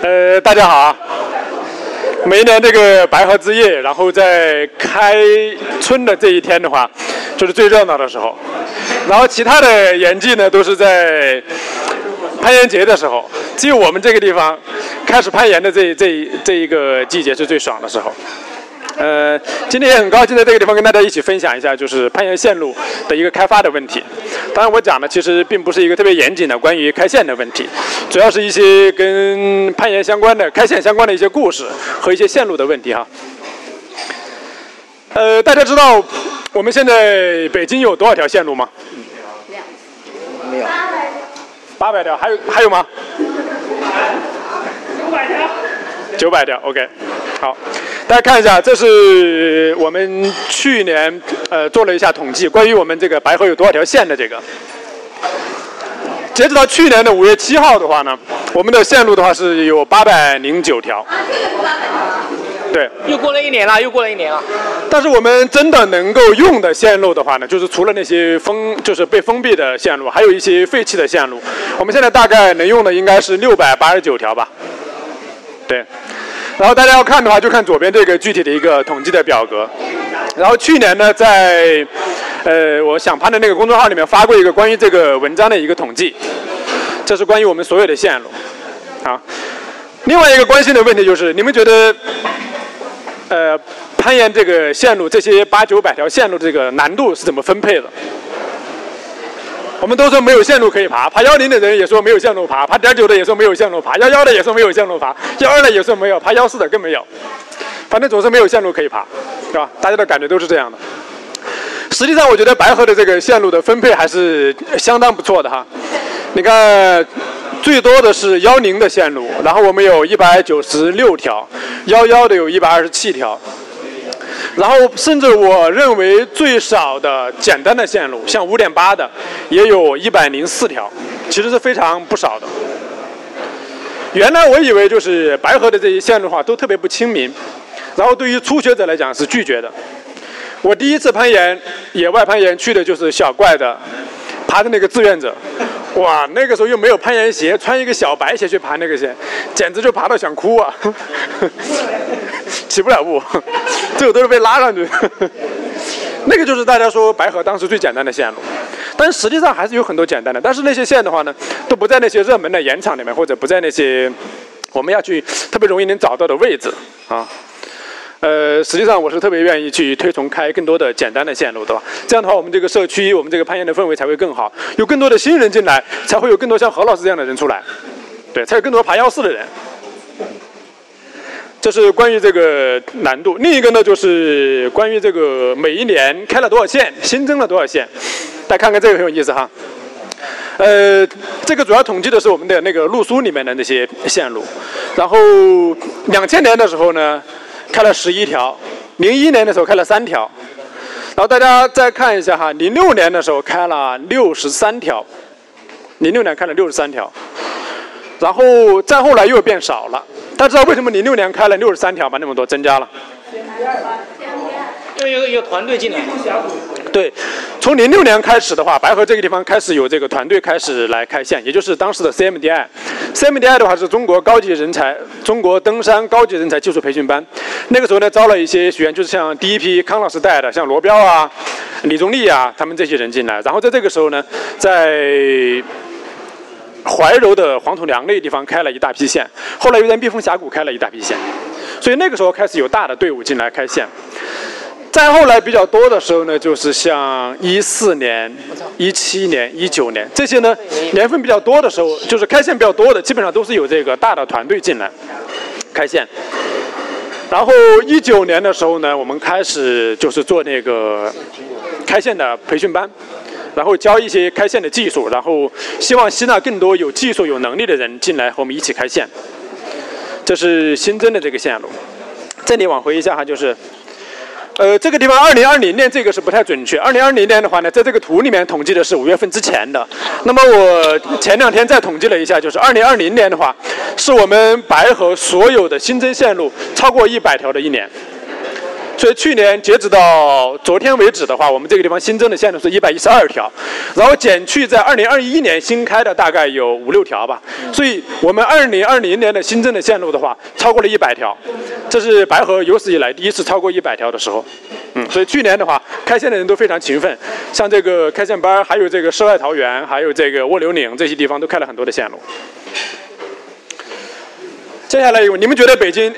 呃，大家好啊！每一年这个白河之夜，然后在开春的这一天的话，就是最热闹的时候。然后其他的演技呢，都是在攀岩节的时候。只有我们这个地方开始攀岩的这这这一个季节是最爽的时候。呃，今天也很高兴在这个地方跟大家一起分享一下，就是攀岩线路的一个开发的问题。当然，我讲的其实并不是一个特别严谨的关于开线的问题，主要是一些跟攀岩相关的、开线相关的一些故事和一些线路的问题哈。呃，大家知道我们现在北京有多少条线路吗？没有。八百条，还有还有吗？九百条。九百条，OK。好，大家看一下，这是我们去年呃做了一下统计，关于我们这个白河有多少条线的这个。截止到去年的五月七号的话呢，我们的线路的话是有八百零九条。对。又过了一年了，又过了一年了。但是我们真的能够用的线路的话呢，就是除了那些封，就是被封闭的线路，还有一些废弃的线路。我们现在大概能用的应该是六百八十九条吧。对。然后大家要看的话，就看左边这个具体的一个统计的表格。然后去年呢，在呃我想攀的那个公众号里面发过一个关于这个文章的一个统计，这是关于我们所有的线路。好，另外一个关心的问题就是，你们觉得呃攀岩这个线路这些八九百条线路这个难度是怎么分配的？我们都说没有线路可以爬，爬幺零的人也说没有线路爬，爬点九的也说没有线路爬，幺幺的也说没有线路爬，幺二的也说没有，爬幺四的更没有，反正总是没有线路可以爬，是吧？大家的感觉都是这样的。实际上，我觉得白河的这个线路的分配还是相当不错的哈。你看，最多的是幺零的线路，然后我们有一百九十六条，幺幺的有一百二十七条。然后，甚至我认为最少的简单的线路，像五点八的，也有一百零四条，其实是非常不少的。原来我以为就是白河的这些线路的话都特别不亲民，然后对于初学者来讲是拒绝的。我第一次攀岩，野外攀岩去的就是小怪的，爬的那个志愿者。哇，那个时候又没有攀岩鞋，穿一个小白鞋去爬那个线，简直就爬到想哭啊！起不了步，最后都是被拉上去。那个就是大家说白河当时最简单的线路，但实际上还是有很多简单的。但是那些线的话呢，都不在那些热门的岩场里面，或者不在那些我们要去特别容易能找到的位置啊。呃，实际上我是特别愿意去推崇开更多的简单的线路，对吧？这样的话，我们这个社区，我们这个攀岩的氛围才会更好，有更多的新人进来，才会有更多像何老师这样的人出来，对，才有更多爬幺四的人。这是关于这个难度。另一个呢，就是关于这个每一年开了多少线，新增了多少线。大家看看这个很有意思哈。呃，这个主要统计的是我们的那个路书里面的那些线路。然后两千年的时候呢。开了十一条，零一年的时候开了三条，然后大家再看一下哈，零六年的时候开了六十三条，零六年开了六十三条，然后再后来又变少了。大家知道为什么零六年开了六十三条吗？那么多增加了。因为有有团队进来。对，从零六年开始的话，白河这个地方开始有这个团队开始来开线，也就是当时的 CMDI。CMDI 的话是中国高级人才、中国登山高级人才技术培训班。那个时候呢，招了一些学员，就是像第一批康老师带的，像罗彪啊、李宗立啊，他们这些人进来。然后在这个时候呢，在怀柔的黄土梁那个地方开了一大批线，后来又在蜜蜂峡谷开了一大批线，所以那个时候开始有大的队伍进来开线。再后来比较多的时候呢，就是像一四年、一七年、一九年这些呢，年份比较多的时候，就是开线比较多的，基本上都是有这个大的团队进来开线。然后一九年的时候呢，我们开始就是做那个开线的培训班，然后教一些开线的技术，然后希望吸纳更多有技术、有能力的人进来和我们一起开线。这是新增的这个线路。这里往回一下哈，就是。呃，这个地方二零二零年这个是不太准确。二零二零年的话呢，在这个图里面统计的是五月份之前的。那么我前两天再统计了一下，就是二零二零年的话，是我们白河所有的新增线路超过一百条的一年。所以去年截止到昨天为止的话，我们这个地方新增的线路是一百一十二条，然后减去在二零二一年新开的大概有五六条吧。所以我们二零二零年的新增的线路的话，超过了一百条，这是白河有史以来第一次超过一百条的时候。嗯，所以去年的话，开线的人都非常勤奋，像这个开线班，还有这个世外桃源，还有这个卧流岭这些地方都开了很多的线路。接下来一个，你们觉得北京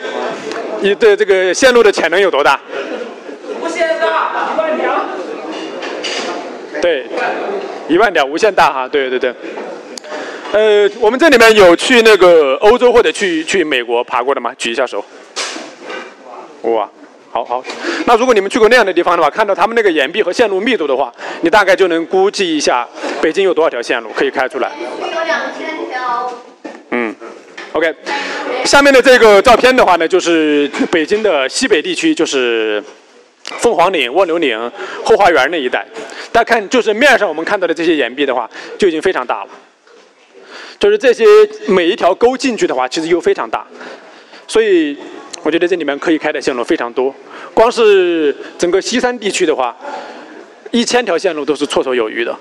你对这个线路的潜能有多大？无限大，一万条。对，一万条，无限大哈，对对对。呃，我们这里面有去那个欧洲或者去去美国爬过的吗？举一下手。哇，好好。那如果你们去过那样的地方的话，看到他们那个岩壁和线路密度的话，你大概就能估计一下北京有多少条线路可以开出来。有两千条。，OK。下面的这个照片的话呢，就是北京的西北地区，就是凤凰岭、卧牛岭、后花园那一带。大家看，就是面上我们看到的这些岩壁的话，就已经非常大了。就是这些每一条沟进去的话，其实又非常大。所以我觉得这里面可以开的线路非常多。光是整个西山地区的话，一千条线路都是绰绰有余的。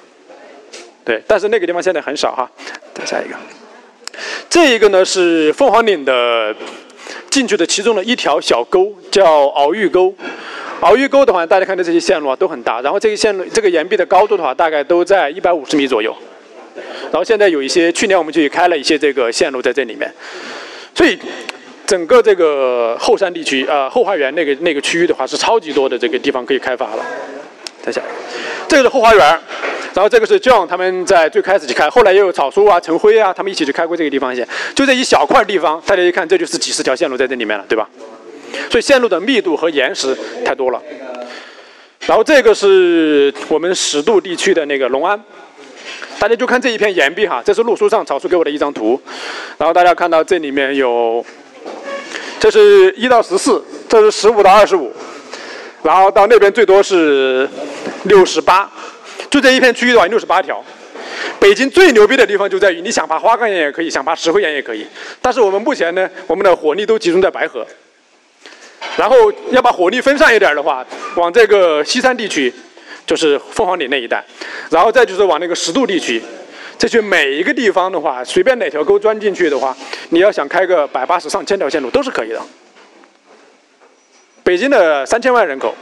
对，但是那个地方现在很少哈。再下一个。这一个呢是凤凰岭的进去的其中的一条小沟，叫鳌玉沟。鳌玉沟的话，大家看到这些线路啊都很大，然后这些线路这个岩壁的高度的话，大概都在一百五十米左右。然后现在有一些，去年我们就开了一些这个线路在这里面，所以整个这个后山地区啊后花园那个那个区域的话，是超级多的这个地方可以开发了。再下，这个是后花园。然后这个是 John 他们在最开始去开，后来也有草叔啊、陈辉啊，他们一起去开过这个地方线。就这一小块地方，大家一看，这就是几十条线路在这里面了，对吧？所以线路的密度和岩石太多了。然后这个是我们十渡地区的那个隆安，大家就看这一片岩壁哈，这是路书上草叔给我的一张图。然后大家看到这里面有，这是一到十四，这是十五到二十五，然后到那边最多是六十八。就这一片区域的话，六十八条。北京最牛逼的地方就在于，你想爬花岗岩也可以，想爬石灰岩也可以。但是我们目前呢，我们的火力都集中在白河。然后要把火力分散一点的话，往这个西山地区，就是凤凰岭那一带，然后再就是往那个十渡地区，这些每一个地方的话，随便哪条沟钻进去的话，你要想开个百八十上千条线路都是可以的。北京的三千万人口，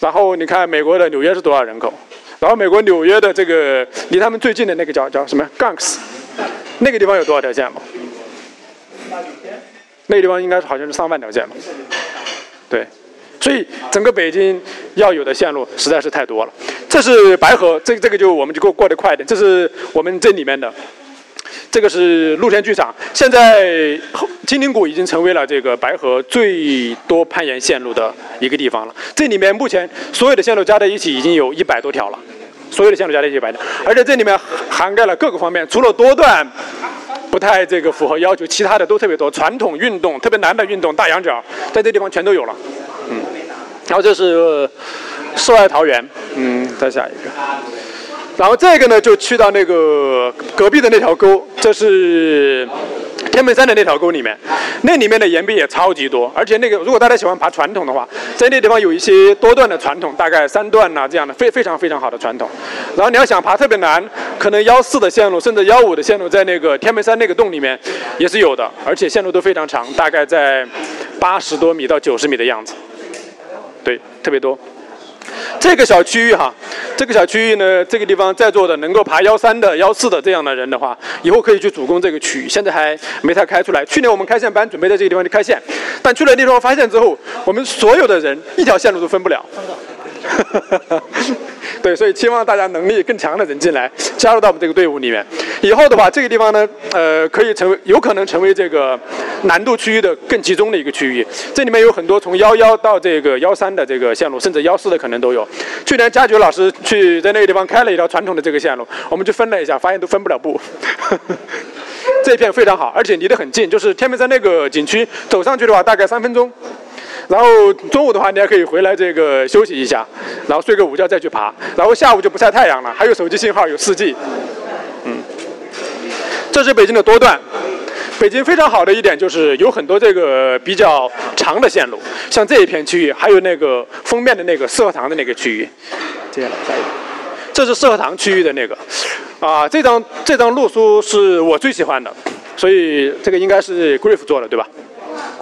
然后你看美国的纽约是多少人口？然后美国纽约的这个离他们最近的那个叫叫什么 Gunks，那个地方有多少条线路？那个地方应该是好像是上万条线路。对，所以整个北京要有的线路实在是太多了。这是白河，这这个就我们就过过得快一点。这是我们这里面的，这个是露天剧场。现在金陵谷已经成为了这个白河最多攀岩线路的一个地方了。这里面目前所有的线路加在一起已经有一百多条了。所有的线路加在一起摆的，而且这里面涵盖了各个方面，除了多段不太这个符合要求，其他的都特别多。传统运动特别难的运动，大羊角，在这地方全都有了。嗯，然后这是世外桃源，嗯，再下一个。然后这个呢，就去到那个隔壁的那条沟，这是。天门山的那条沟里面，那里面的岩壁也超级多，而且那个如果大家喜欢爬传统的话，在那地方有一些多段的传统，大概三段呐这样的非非常非常好的传统。然后你要想爬特别难，可能幺四的线路甚至幺五的线路，在那个天门山那个洞里面也是有的，而且线路都非常长，大概在八十多米到九十米的样子，对，特别多。这个小区域哈，这个小区域呢，这个地方在座的能够爬幺三的、幺四的这样的人的话，以后可以去主攻这个区域。现在还没太开出来。去年我们开线班准备在这个地方去开线，但去了地方发现之后，我们所有的人一条线路都分不了。对，所以期望大家能力更强的人进来，加入到我们这个队伍里面。以后的话，这个地方呢，呃，可以成为，有可能成为这个难度区域的更集中的一个区域。这里面有很多从幺幺到这个幺三的这个线路，甚至幺四的可能都有。去年佳觉老师去在那个地方开了一条传统的这个线路，我们去分了一下，发现都分不了步。这片非常好，而且离得很近，就是天门山那个景区，走上去的话大概三分钟。然后中午的话，你还可以回来这个休息一下，然后睡个午觉再去爬，然后下午就不晒太阳了，还有手机信号，有四 G。嗯，这是北京的多段，北京非常好的一点就是有很多这个比较长的线路，像这一片区域，还有那个封面的那个四合堂的那个区域。接下来下一个，这是四合堂区域的那个，啊，这张这张路书是我最喜欢的，所以这个应该是 Grief 做的，对吧？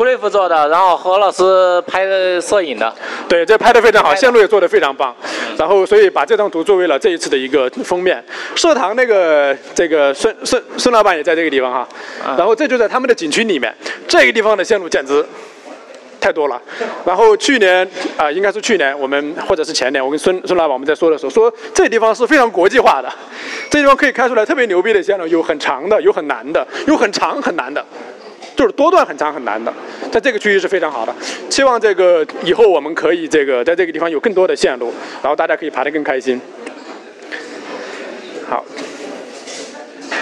古雷夫做的，然后何老师拍的摄影的，对，这拍的非常好，线路也做得非常棒。然后，所以把这张图作为了这一次的一个封面。社堂那个这个孙孙孙老板也在这个地方哈。然后这就在他们的景区里面，这个地方的线路简直太多了。然后去年啊、应该是去年我们或者是前年，我跟孙孙老板我们在说的时候说，这地方是非常国际化的，这地方可以开出来特别牛逼的线路，有很长的，有很难的，有很长很难的。就是多段很长很难的，在这个区域是非常好的。希望这个以后我们可以这个在这个地方有更多的线路，然后大家可以爬得更开心。好，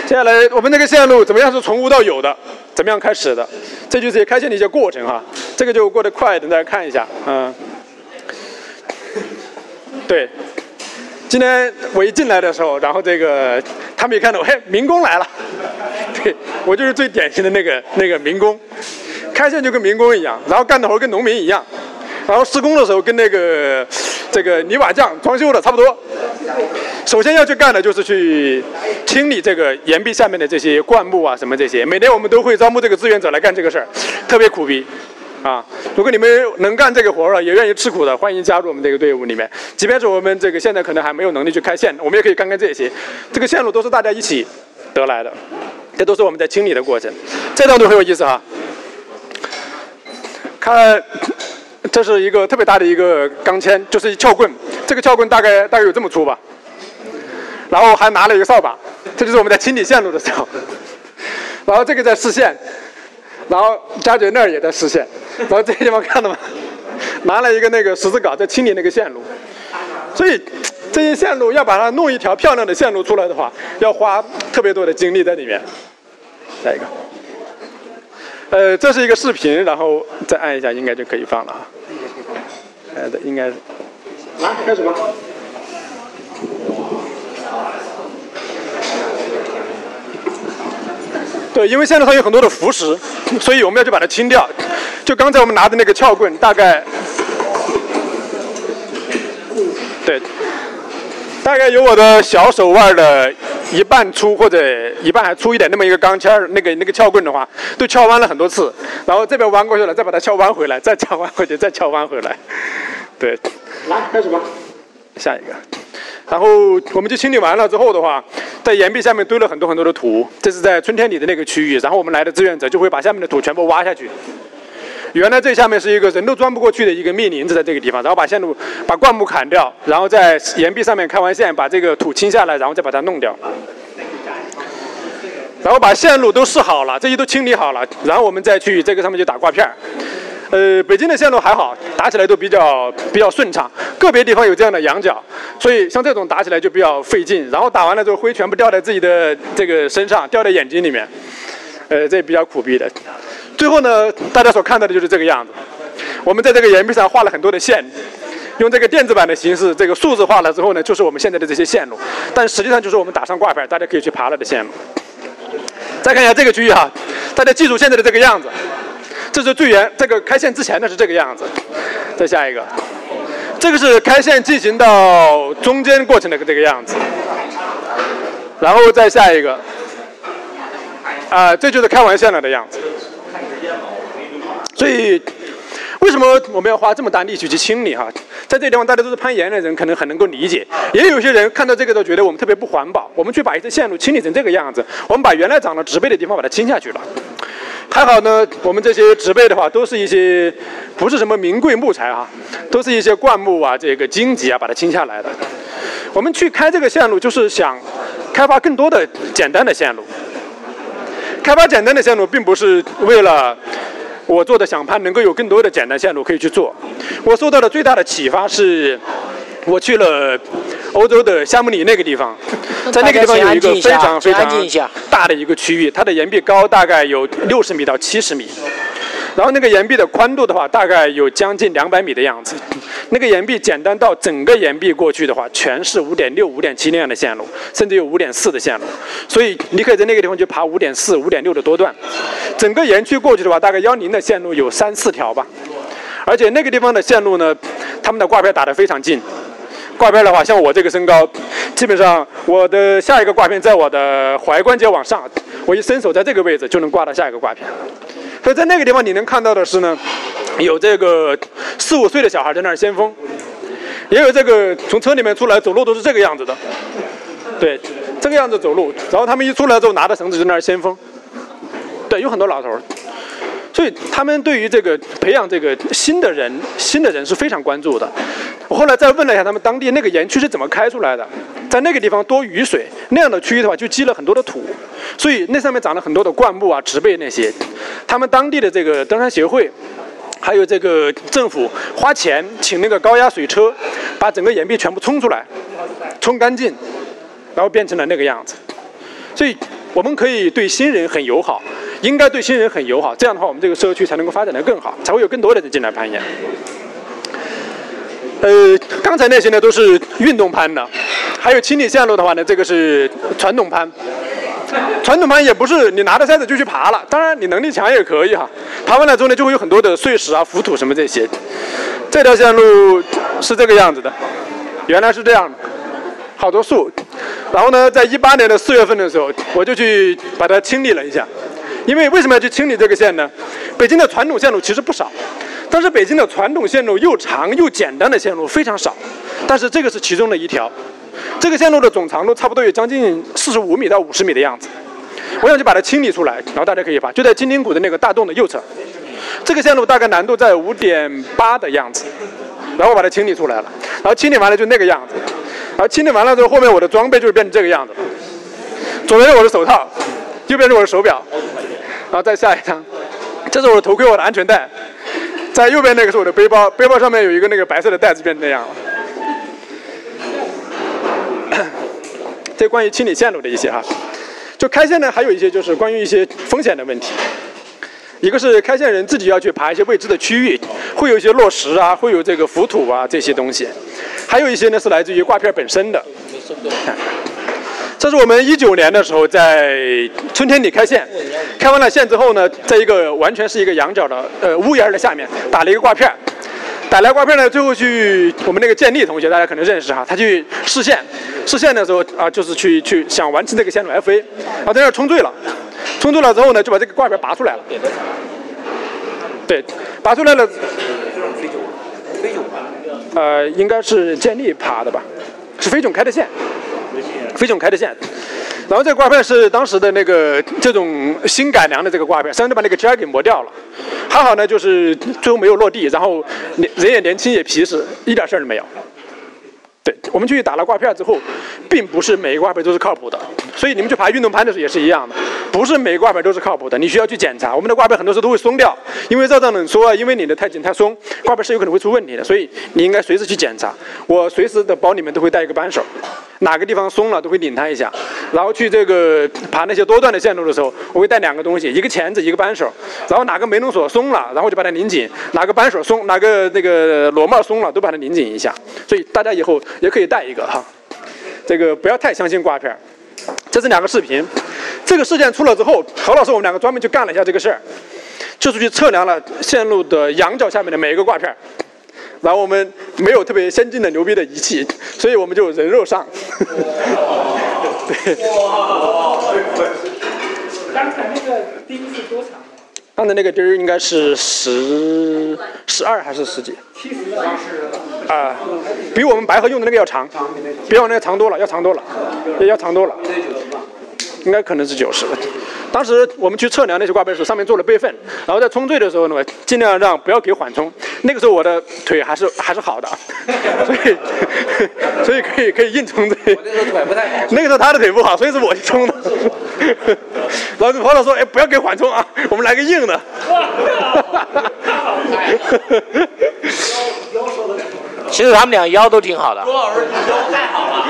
接下来我们这个线路怎么样是从无到有的？怎么样开始的？这就是开线的一些过程哈。这个就过得快，等大家看一下，嗯，对。今天我一进来的时候，然后这个他们一看到，嘿，民工来了，对我就是最典型的那个那个民工，开线就跟民工一样，然后干的活跟农民一样，然后施工的时候跟那个这个泥瓦匠装修的差不多。首先要去干的就是去清理这个岩壁下面的这些灌木啊什么这些，每年我们都会招募这个志愿者来干这个事儿，特别苦逼。啊，如果你们能干这个活儿了，也愿意吃苦的，欢迎加入我们这个队伍里面。即便是我们这个现在可能还没有能力去开线，我们也可以干干这些。这个线路都是大家一起得来的，这都是我们在清理的过程。这张图很有意思哈，看，这是一个特别大的一个钢钎，就是一撬棍，这个撬棍大概大概有这么粗吧，然后还拿了一个扫把，这就是我们在清理线路的时候。然后这个在试线。然后佳觉那儿也在实现，然后这个地方看到吗？拿了一个那个十字镐在清理那个线路，所以这些线路要把它弄一条漂亮的线路出来的话，要花特别多的精力在里面。下一个，呃，这是一个视频，然后再按一下应该就可以放了啊。呃，应该，来开始吧。对，因为线路上有很多的浮石，所以我们要去把它清掉。就刚才我们拿的那个撬棍，大概，对，大概有我的小手腕的一半粗或者一半还粗一点那么一个钢钎儿，那个那个撬棍的话，都撬弯了很多次。然后这边弯过去了，再把它撬弯回来，再撬弯回去，再撬弯回来。对，来开始吧，下一个。然后我们就清理完了之后的话，在岩壁下面堆了很多很多的土，这是在春天里的那个区域。然后我们来的志愿者就会把下面的土全部挖下去。原来这下面是一个人都钻不过去的一个密林子，在这个地方，然后把线路、把灌木砍掉，然后在岩壁上面开完线，把这个土清下来，然后再把它弄掉。然后把线路都试好了，这些都清理好了，然后我们再去这个上面就打挂片儿。呃，北京的线路还好，打起来都比较比较顺畅，个别地方有这样的羊角，所以像这种打起来就比较费劲。然后打完了之后，灰全部掉在自己的这个身上，掉在眼睛里面，呃，这比较苦逼的。最后呢，大家所看到的就是这个样子。我们在这个岩壁上画了很多的线，用这个电子版的形式，这个数字化了之后呢，就是我们现在的这些线路，但实际上就是我们打上挂牌，大家可以去爬了的线路。再看一下这个区域哈，大家记住现在的这个样子。这是最原这个开线之前的是这个样子，再下一个，这个是开线进行到中间过程的这个样子，然后再下一个，啊，这就是开完线了的样子。所以，为什么我们要花这么大力气去清理哈？在这个地方，大家都是攀岩的人，可能很能够理解。也有些人看到这个都觉得我们特别不环保。我们去把一些线路清理成这个样子，我们把原来长了植被的地方把它清下去了。还好呢，我们这些植被的话，都是一些不是什么名贵木材啊，都是一些灌木啊，这个荆棘啊，把它清下来的。我们去开这个线路，就是想开发更多的简单的线路。开发简单的线路，并不是为了我做的想攀能够有更多的简单线路可以去做。我受到的最大的启发是，我去了欧洲的夏姆里那个地方，在那个地方有一个非常非常大的一个区域，它的岩壁高大概有六十米到七十米。然后那个岩壁的宽度的话，大概有将近两百米的样子。那个岩壁简单到整个岩壁过去的话，全是五点六、五点七那样的线路，甚至有五点四的线路。所以你可以在那个地方去爬五点四、五点六的多段。整个岩区过去的话，大概幺零的线路有三四条吧。而且那个地方的线路呢，他们的挂片打得非常近。挂片的话，像我这个身高，基本上我的下一个挂片在我的踝关节往上，我一伸手在这个位置就能挂到下一个挂片。所以在那个地方你能看到的是呢，有这个四五岁的小孩在那儿先锋，也有这个从车里面出来走路都是这个样子的，对，这个样子走路，然后他们一出来之后拿着绳子在那儿先锋，对，有很多老头儿。所以他们对于这个培养这个新的人、新的人是非常关注的。我后来再问了一下他们当地那个园区是怎么开出来的，在那个地方多雨水，那样的区域的话就积了很多的土，所以那上面长了很多的灌木啊、植被那些。他们当地的这个登山协会，还有这个政府花钱请那个高压水车，把整个岩壁全部冲出来，冲干净，然后变成了那个样子。所以我们可以对新人很友好。应该对新人很友好，这样的话，我们这个社区才能够发展得更好，才会有更多的人进来攀岩。呃，刚才那些呢都是运动攀的，还有清理线路的话呢，这个是传统攀。传统攀也不是你拿着筛子就去爬了，当然你能力强也可以哈。爬完了之后呢，就会有很多的碎石啊、浮土什么这些。这条线路是这个样子的，原来是这样，好多树。然后呢，在一八年的四月份的时候，我就去把它清理了一下。因为为什么要去清理这个线呢？北京的传统线路其实不少，但是北京的传统线路又长又简单的线路非常少，但是这个是其中的一条。这个线路的总长度差不多有将近四十五米到五十米的样子。我想去把它清理出来，然后大家可以发，就在金陵谷的那个大洞的右侧。这个线路大概难度在五点八的样子，然后我把它清理出来了，然后清理完了就那个样子，然后清理完了之后，后面我的装备就是变成这个样子，左边是我的手套，右边是我的手表。然后再下一张，这是我的头盔，我的安全带，在右边那个是我的背包，背包上面有一个那个白色的袋子，变成那样了。这关于清理线路的一些哈，就开线呢，还有一些就是关于一些风险的问题。一个是开线人自己要去爬一些未知的区域，会有一些落石啊，会有这个浮土啊这些东西，还有一些呢是来自于挂片本身的。这是我们一九年的时候在春天里开线，开完了线之后呢，在一个完全是一个羊角的呃屋檐的下面打了一个挂片，打来挂片呢，最后去我们那个建立同学大家可能认识哈，他去试线，试线的时候啊就是去去想完成这个线路 FA，啊在那冲坠了，冲坠了之后呢就把这个挂片拔出来了，对，拔出来了，呃应该是建立爬的吧，是飞囧开的线。飞囧开的线，然后这个挂片是当时的那个这种新改良的这个挂片，甚至把那个尖儿给磨掉了。还好呢，就是最后没有落地，然后人也年轻也皮实，一点事儿都没有。我们去打了挂片之后，并不是每一个挂片都是靠谱的，所以你们去爬运动攀的时候也是一样的，不是每个挂片都是靠谱的，你需要去检查。我们的挂片很多时候都会松掉，因为热胀冷缩啊，因为拧的太紧太松，挂片是有可能会出问题的，所以你应该随时去检查。我随时的包里面都会带一个扳手。哪个地方松了都会拧它一下，然后去这个爬那些多段的线路的时候，我会带两个东西，一个钳子，一个扳手，然后哪个没弄锁松了，然后就把它拧紧；哪个扳手松，哪个那个螺帽松了，都把它拧紧一下。所以大家以后也可以带一个哈，这个不要太相信挂片。这是两个视频，这个事件出了之后，何老师我们两个专门去干了一下这个事儿，就是去测量了线路的仰角下面的每一个挂片。然后我们没有特别先进的牛逼的仪器，所以我们就人肉上。对。刚才那个钉是多长？刚才那个钉儿应该是十十二还是十几？七十二。啊，比我们白河用的那个要长，比我那个长多了，要长多了，也要长多了。应该可能是九十。当时我们去测量那些挂背的时候，上面做了备份，然后在冲坠的时候呢，尽量让不要给缓冲。那个时候我的腿还是还是好的，所以所以可以可以硬冲坠。那时候腿不太好。那个时候他的腿不好，所以是我去冲的。然后黄老说：“哎，不要给缓冲啊，我们来个硬的。”其实他们俩腰都挺好的。郭老师你腰太好了。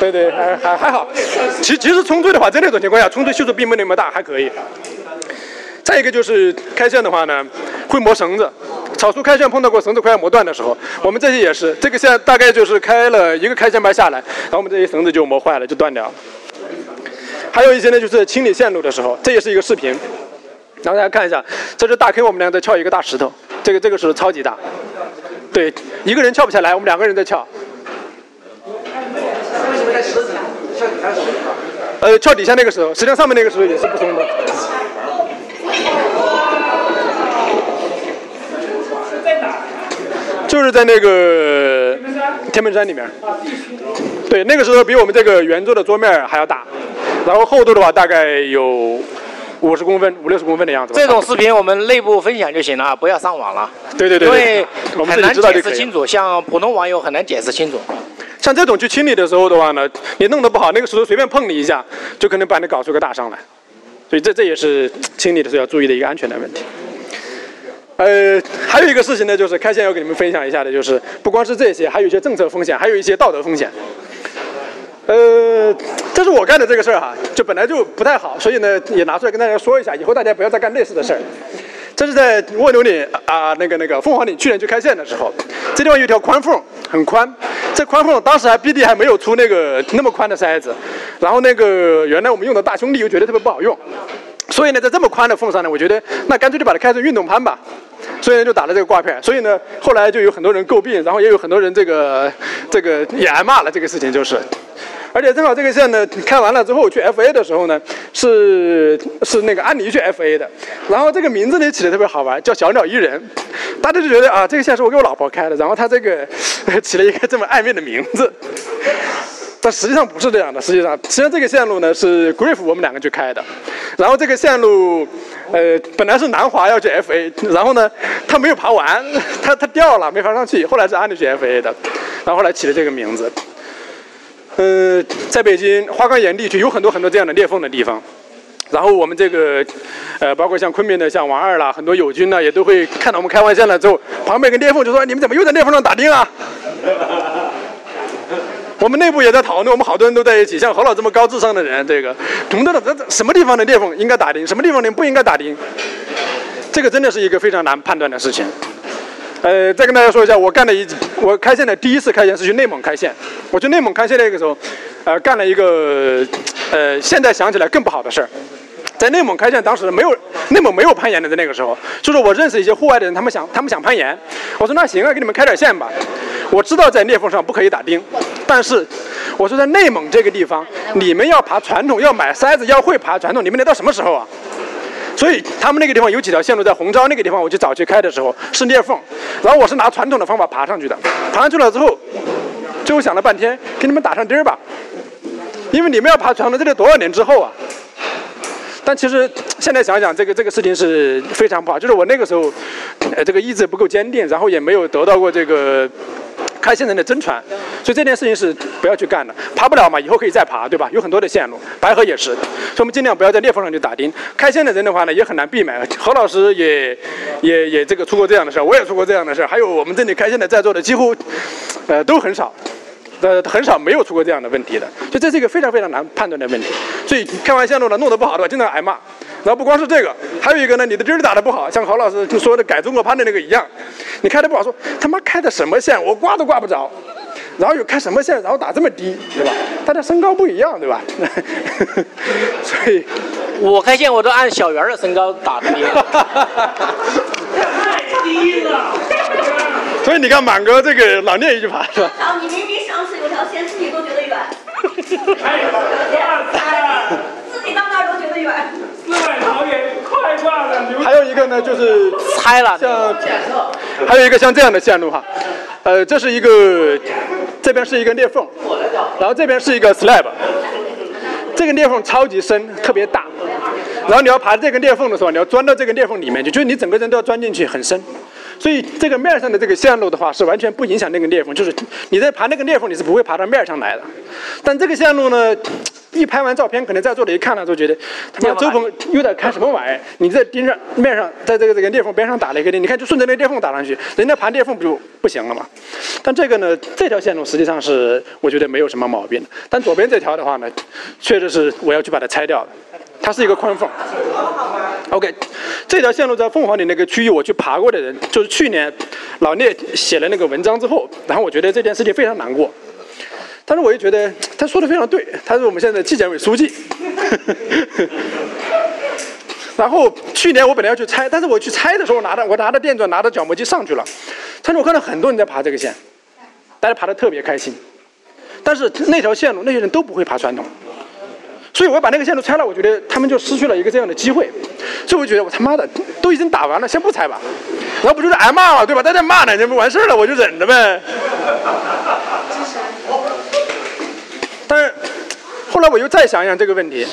对对，还还还好。其其实冲坠的话，在那种情况下，冲坠系数并没那么大，还可以。再一个就是开线的话呢，会磨绳子。草书开线碰到过绳子快要磨断的时候，我们这些也是，这个线大概就是开了一个开线板下来，然后我们这些绳子就磨坏了，就断掉了。还有一些呢，就是清理线路的时候，这也是一个视频。然后大家看一下，这是大坑，我们俩在撬一个大石头，这个这个是超级大，对，一个人撬不下来，我们两个人在撬。呃，撬底下那个石头，实际上上面那个石头也是不松的。就是在那个天门山里面，对，那个石头比我们这个圆桌的桌面还要大，然后厚度的话大概有五十公分、五六十公分的样子。这种视频我们内部分享就行了，不要上网了。对对对，因为我们很难。解释清楚，像普通网友很难解释清楚。像这种去清理的时候的话呢，你弄得不好，那个石头随便碰你一下，就可能把你搞出个大伤来。所以这这也是清理的时候要注意的一个安全的问题。呃，还有一个事情呢，就是开线要给你们分享一下的，就是不光是这些，还有一些政策风险，还有一些道德风险。呃，这是我干的这个事儿哈，就本来就不太好，所以呢也拿出来跟大家说一下，以后大家不要再干类似的事儿。这是在蜗牛岭啊、那个那个凤凰岭去年去开线的时候，这地方有一条宽缝，很宽。这宽缝当时还 BD 还没有出那个那么宽的筛子，然后那个原来我们用的大兄弟又觉得特别不好用，所以呢在这么宽的缝上呢，我觉得那干脆就把它开成运动攀吧。所以呢就打了这个挂片，所以呢后来就有很多人诟病，然后也有很多人这个这个也挨骂了这个事情就是。而且正好这个线呢开完了之后去 FA 的时候呢，是是那个安妮去 FA 的，然后这个名字呢起的特别好玩，叫小鸟依人，大家就觉得啊这个线是我给我老婆开的，然后他这个 起了一个这么暧昧的名字。但实际上不是这样的，实际上，实际上这个线路呢是 Griff 我们两个去开的，然后这个线路，呃，本来是南华要去 FA，然后呢，他没有爬完，他他掉了，没爬上去，后来是安妮去 FA 的，然后后来起了这个名字。呃，在北京花岗岩地区有很多很多这样的裂缝的地方，然后我们这个，呃，包括像昆明的像王二啦，很多友军呢也都会看到我们开完线了之后，旁边一个裂缝就说你们怎么又在裂缝上打钉啊？我们内部也在讨论，我们好多人都在一起，像何老这么高智商的人，这个我们都在这什么地方的裂缝应该打钉，什么地方的不应该打钉，这个真的是一个非常难判断的事情。呃，再跟大家说一下，我干的一我开线的第一次开线是去内蒙开线，我去内蒙开线那个时候，呃，干了一个呃，现在想起来更不好的事儿。在内蒙开线，当时没有内蒙没有攀岩的，在那个时候，就是我认识一些户外的人，他们想他们想攀岩，我说那行啊，给你们开点线吧。我知道在裂缝上不可以打钉，但是我说在内蒙这个地方，你们要爬传统，要买塞子，要会爬传统，你们得到什么时候啊？所以他们那个地方有几条线路，在红昭那个地方，我去早去开的时候是裂缝，然后我是拿传统的方法爬上去的，爬上去了之后，最后想了半天，给你们打上钉儿吧，因为你们要爬传统，这得多少年之后啊？但其实现在想想，这个这个事情是非常不好，就是我那个时候，呃，这个意志不够坚定，然后也没有得到过这个开线人的真传，所以这件事情是不要去干的。爬不了嘛，以后可以再爬，对吧？有很多的线路，白河也是，所以我们尽量不要在裂缝上去打钉。开线的人的话呢，也很难避免。何老师也也也这个出过这样的事儿，我也出过这样的事儿，还有我们这里开线的在座的几乎，呃，都很少。呃，很少没有出过这样的问题的，就这是一个非常非常难判断的问题。所以开完线路呢，弄得不好的话，经常挨骂。然后不光是这个，还有一个呢，你的针儿打的不好，像郝老师就说的改中国攀的那个一样，你开的不好，说他妈开的什么线，我挂都挂不着。然后有开什么线，然后打这么低，对吧？大家身高不一样，对吧？所以我开线我都按小圆儿的身高打的钉。太低了。所以你看满哥这个老练一句话是吧？然后你明明上次有条线，自己都觉得远，哎，哇塞！自己到那儿都觉得远。还有一个呢，就是拆了，像还有一个像这样的线路哈，呃，这是一个这边是一个裂缝，然后这边是一个 slab，这个裂缝超级深，特别大，然后你要爬这个裂缝的时候，你要钻到这个裂缝里面去，就是你整个人都要钻进去，很深。所以这个面上的这个线路的话，是完全不影响那个裂缝，就是你在爬那个裂缝，你是不会爬到面上来的。但这个线路呢，一拍完照片，可能在座的一看了都觉得，他妈周鹏又在看什么玩意儿？你在盯上面上，在这个这个裂缝边上打了一个钉，你看就顺着那裂缝打上去，人家爬裂缝不就不行了吗？但这个呢，这条线路实际上是我觉得没有什么毛病的。但左边这条的话呢，确实是我要去把它拆掉的。它是一个宽缝。OK，这条线路在凤凰岭那个区域，我去爬过的人，就是去年老聂写了那个文章之后，然后我觉得这件事情非常难过。但是我又觉得 他说的非常对，他是我们现在的纪检委书记。然后去年我本来要去拆，但是我去拆的时候拿着我拿着电钻拿着角磨机上去了，但是我看到很多人在爬这个线，大家爬得特别开心。但是那条线路那些人都不会爬传统，所以我把那个线路拆了，我觉得他们就失去了一个这样的机会。所以我觉得我他妈的都已经打完了，先不拆吧，然后不就是挨骂嘛，对吧？大家骂呢，这不完事儿了，我就忍着呗。但是后来我又再想一想这个问题，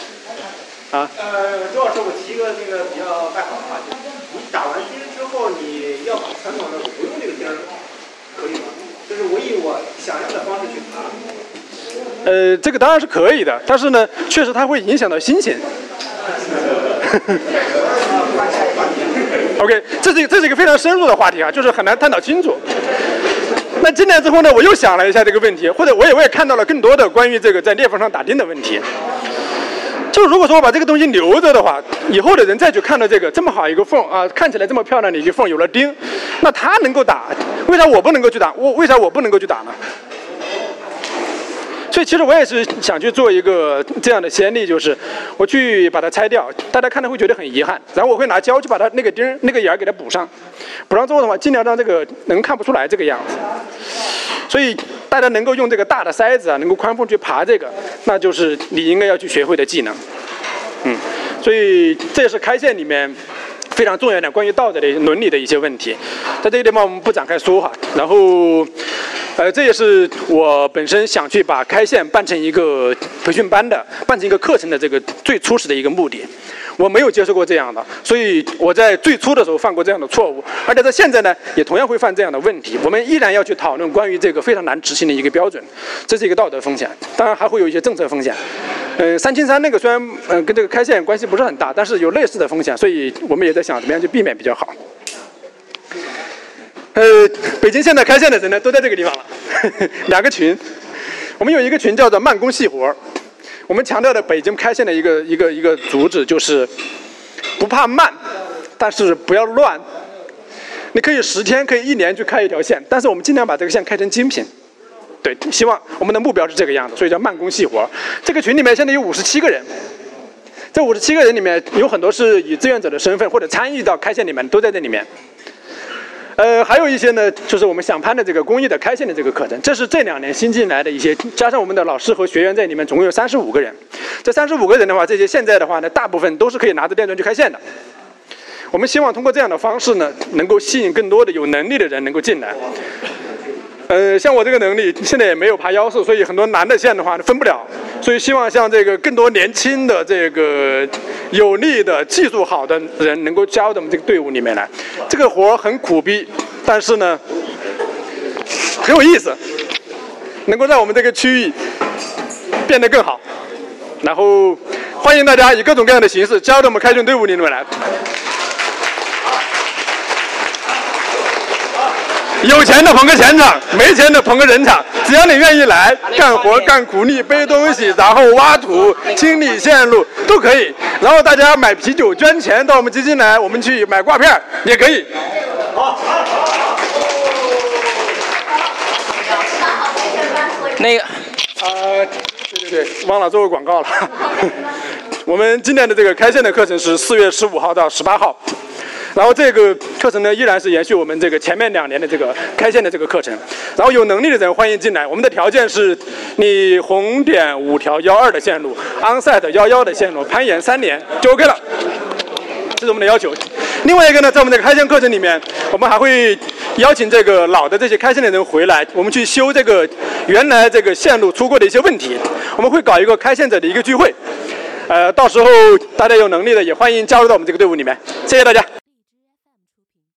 啊，呃，周老师，我提一个那个比较外行的话题，你打完钉之后，你要把传统的不用这个钉儿，可以吗？就是我以我想要的方式去爬。呃，这个当然是可以的，但是呢，确实它会影响到心情。OK，这是这是一个非常深入的话题啊，就是很难探讨清楚。那进来之后呢，我又想了一下这个问题，或者我也我也看到了更多的关于这个在裂缝上打钉的问题。就如果说我把这个东西留着的话，以后的人再去看到这个这么好一个缝啊，看起来这么漂亮的一个缝有了钉，那他能够打，为啥我不能够去打？我为啥我不能够去打呢？所以其实我也是想去做一个这样的先例，就是我去把它拆掉，大家看了会觉得很遗憾，然后我会拿胶去把它那个钉那个眼儿给它补上，补上之后的话，尽量让这个能看不出来这个样子。所以大家能够用这个大的筛子啊，能够宽缝去爬这个，那就是你应该要去学会的技能。嗯，所以这也是开线里面非常重要的关于道德的伦理的一些问题，在这个地方我们不展开说哈。然后。呃，这也是我本身想去把开线办成一个培训班的，办成一个课程的这个最初始的一个目的。我没有接受过这样的，所以我在最初的时候犯过这样的错误，而且在现在呢，也同样会犯这样的问题。我们依然要去讨论关于这个非常难执行的一个标准，这是一个道德风险，当然还会有一些政策风险。呃，三清三那个虽然嗯跟这个开线关系不是很大，但是有类似的风险，所以我们也在想怎么样去避免比较好。呃，北京现在开线的人呢，都在这个地方了，两个群。我们有一个群叫做慢工细活我们强调的北京开线的一个一个一个主旨就是不怕慢，但是不要乱。你可以十天，可以一年去开一条线，但是我们尽量把这个线开成精品。对，希望我们的目标是这个样子，所以叫慢工细活这个群里面现在有五十七个人，这五十七个人里面有很多是以志愿者的身份或者参与到开线里面，都在这里面。呃，还有一些呢，就是我们想攀的这个公益的开线的这个课程，这是这两年新进来的一些，加上我们的老师和学员在里面，总共有三十五个人。这三十五个人的话，这些现在的话呢，大部分都是可以拿着电钻去开线的。我们希望通过这样的方式呢，能够吸引更多的有能力的人能够进来。呃，像我这个能力，现在也没有爬腰式，所以很多难的线的话分不了。所以希望像这个更多年轻的这个有力的技术好的人能够加入到我们这个队伍里面来。这个活很苦逼，但是呢很有意思，能够让我们这个区域变得更好。然后欢迎大家以各种各样的形式加入到我们开训队伍里面来。有钱的捧个钱场，没钱的捧个人场，只要你愿意来干活、干苦力、背东西，然后挖土、清理线路都可以。然后大家买啤酒、捐钱到我们基金来，我们去买挂片也可以。好。那个，呃，对对对，忘了做个广告了。我们今年的这个开线的课程是四月十五号到十八号。然后这个课程呢，依然是延续我们这个前面两年的这个开线的这个课程。然后有能力的人欢迎进来。我们的条件是，你红点五条幺二的线路，onsite 幺幺的线路，攀岩三年就 OK 了。这是我们的要求。另外一个呢，在我们的开线课程里面，我们还会邀请这个老的这些开线的人回来，我们去修这个原来这个线路出过的一些问题。我们会搞一个开线者的一个聚会。呃，到时候大家有能力的也欢迎加入到我们这个队伍里面。谢谢大家。